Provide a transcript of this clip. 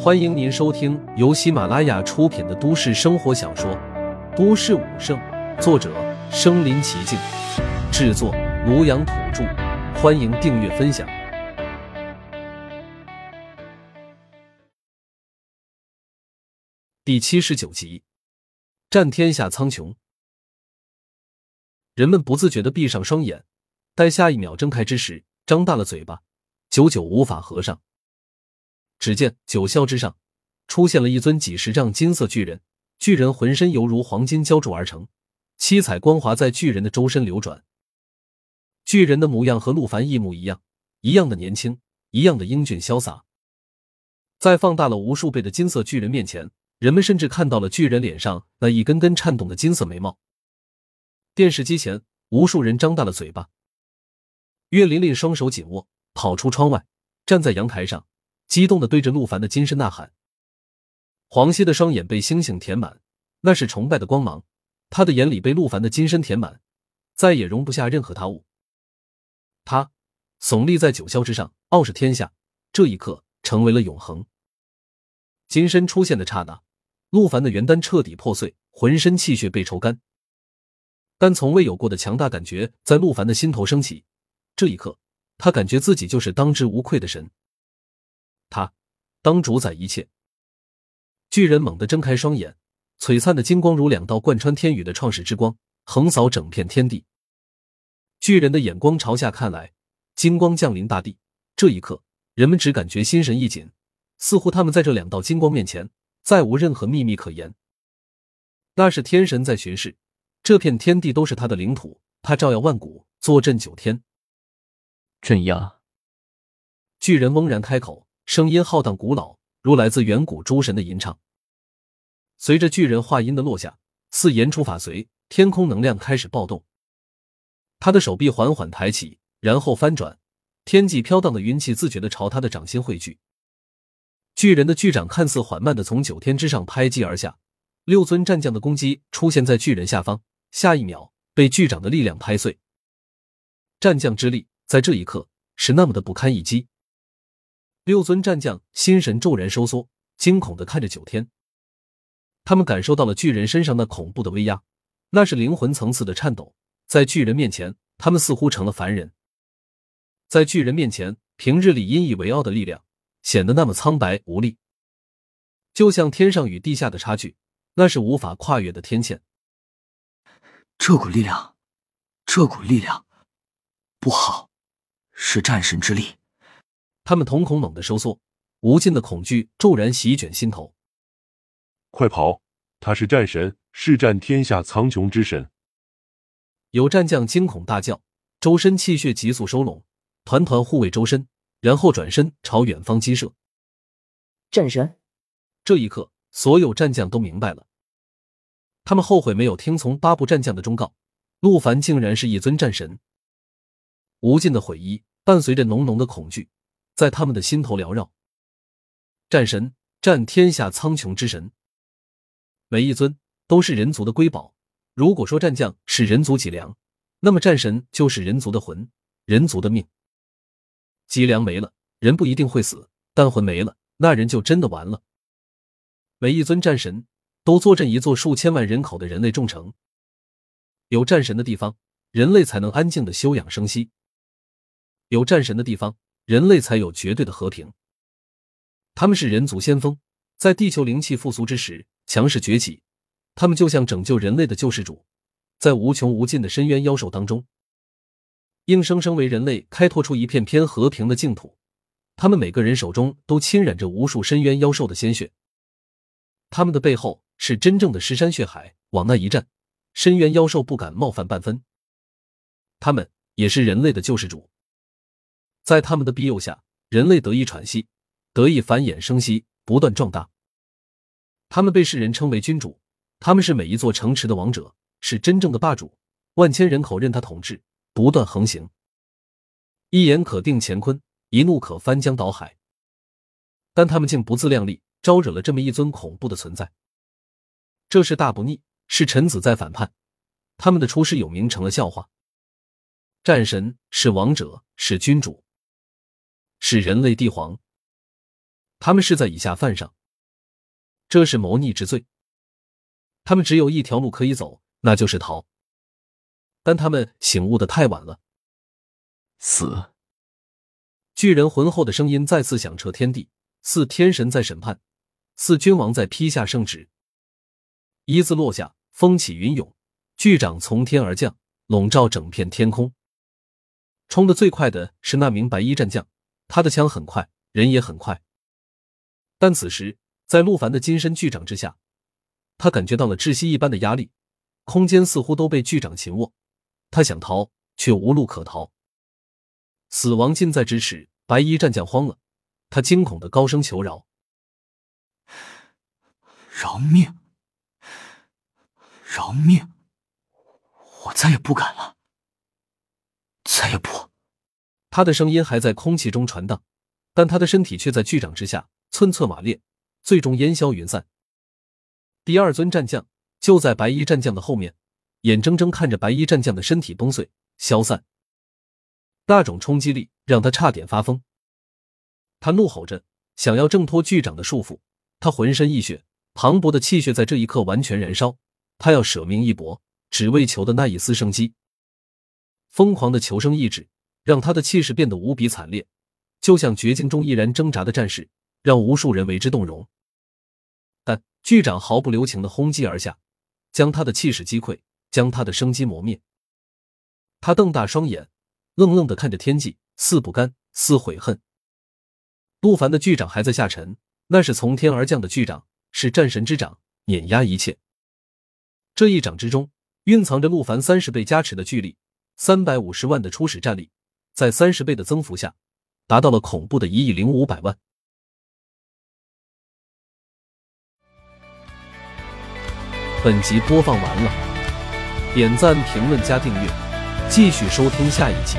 欢迎您收听由喜马拉雅出品的都市生活小说《都市武圣》，作者：身临其境，制作：庐阳土著。欢迎订阅分享。第七十九集，战天下苍穹。人们不自觉的闭上双眼，待下一秒睁开之时，张大了嘴巴，久久无法合上。只见九霄之上出现了一尊几十丈金色巨人，巨人浑身犹如黄金浇铸而成，七彩光华在巨人的周身流转。巨人的模样和陆凡一模一样，一样的年轻，一样的英俊潇洒。在放大了无数倍的金色巨人面前，人们甚至看到了巨人脸上那一根根颤动的金色眉毛。电视机前，无数人张大了嘴巴。岳琳琳双手紧握，跑出窗外，站在阳台上。激动的对着陆凡的金身呐喊。黄歇的双眼被星星填满，那是崇拜的光芒。他的眼里被陆凡的金身填满，再也容不下任何他物。他耸立在九霄之上，傲视天下。这一刻成为了永恒。金身出现的刹那，陆凡的元丹彻底破碎，浑身气血被抽干。但从未有过的强大感觉在陆凡的心头升起。这一刻，他感觉自己就是当之无愧的神。他当主宰一切。巨人猛地睁开双眼，璀璨的金光如两道贯穿天宇的创世之光，横扫整片天地。巨人的眼光朝下看来，金光降临大地。这一刻，人们只感觉心神一紧，似乎他们在这两道金光面前，再无任何秘密可言。那是天神在巡视，这片天地都是他的领土，他照耀万古，坐镇九天。镇压。巨人嗡然开口。声音浩荡古老，如来自远古诸神的吟唱。随着巨人话音的落下，似言出法随，天空能量开始暴动。他的手臂缓缓抬起，然后翻转，天际飘荡的云气自觉的朝他的掌心汇聚。巨人的巨掌看似缓慢的从九天之上拍击而下，六尊战将的攻击出现在巨人下方，下一秒被巨掌的力量拍碎。战将之力在这一刻是那么的不堪一击。六尊战将心神骤然收缩，惊恐的看着九天。他们感受到了巨人身上那恐怖的威压，那是灵魂层次的颤抖。在巨人面前，他们似乎成了凡人。在巨人面前，平日里引以为傲的力量显得那么苍白无力，就像天上与地下的差距，那是无法跨越的天堑。这股力量，这股力量不好，是战神之力。他们瞳孔猛地收缩，无尽的恐惧骤然席卷心头。快跑！他是战神，是战天下苍穹之神。有战将惊恐大叫，周身气血急速收拢，团团护卫周身，然后转身朝远方击射。战神！这一刻，所有战将都明白了，他们后悔没有听从八部战将的忠告。陆凡竟然是一尊战神，无尽的悔意伴随着浓浓的恐惧。在他们的心头缭绕，战神，战天下苍穹之神，每一尊都是人族的瑰宝。如果说战将是人族脊梁，那么战神就是人族的魂，人族的命。脊梁没了，人不一定会死，但魂没了，那人就真的完了。每一尊战神都坐镇一座数千万人口的人类众城，有战神的地方，人类才能安静的休养生息；有战神的地方。人类才有绝对的和平。他们是人族先锋，在地球灵气复苏之时，强势崛起。他们就像拯救人类的救世主，在无穷无尽的深渊妖兽当中，硬生生为人类开拓出一片片和平的净土。他们每个人手中都侵染着无数深渊妖兽的鲜血，他们的背后是真正的尸山血海。往那一站，深渊妖兽不敢冒犯半分。他们也是人类的救世主。在他们的庇佑下，人类得以喘息，得以繁衍生息，不断壮大。他们被世人称为君主，他们是每一座城池的王者，是真正的霸主。万千人口任他统治，不断横行。一言可定乾坤，一怒可翻江倒海。但他们竟不自量力，招惹了这么一尊恐怖的存在。这是大不逆，是臣子在反叛。他们的出师有名，成了笑话。战神是王者，是君主。是人类帝皇，他们是在以下犯上，这是谋逆之罪。他们只有一条路可以走，那就是逃。但他们醒悟的太晚了。死！巨人浑厚的声音再次响彻天地，似天神在审判，似君王在批下圣旨。一字落下，风起云涌，巨掌从天而降，笼罩整片天空。冲的最快的是那名白衣战将，他的枪很快，人也很快。但此时，在陆凡的金身巨掌之下，他感觉到了窒息一般的压力，空间似乎都被巨掌擒握。他想逃，却无路可逃。死亡近在咫尺，白衣战将慌了，他惊恐的高声求饶：“饶命！饶命！我再也不敢了，再也不……”他的声音还在空气中传荡，但他的身体却在巨掌之下寸寸瓦裂，最终烟消云散。第二尊战将就在白衣战将的后面，眼睁睁看着白衣战将的身体崩碎消散。那种冲击力让他差点发疯，他怒吼着想要挣脱巨掌的束缚，他浑身溢血，磅礴的气血在这一刻完全燃烧，他要舍命一搏，只为求的那一丝生机。疯狂的求生意志让他的气势变得无比惨烈，就像绝境中毅然挣扎的战士，让无数人为之动容。但巨掌毫不留情的轰击而下，将他的气势击溃，将他的生机磨灭。他瞪大双眼。愣愣的看着天际，似不甘，似悔恨。陆凡的巨掌还在下沉，那是从天而降的巨掌，是战神之掌，碾压一切。这一掌之中蕴藏着陆凡三十倍加持的巨力，三百五十万的初始战力，在三十倍的增幅下，达到了恐怖的一亿零五百万。本集播放完了，点赞、评论、加订阅。继续收听下一集。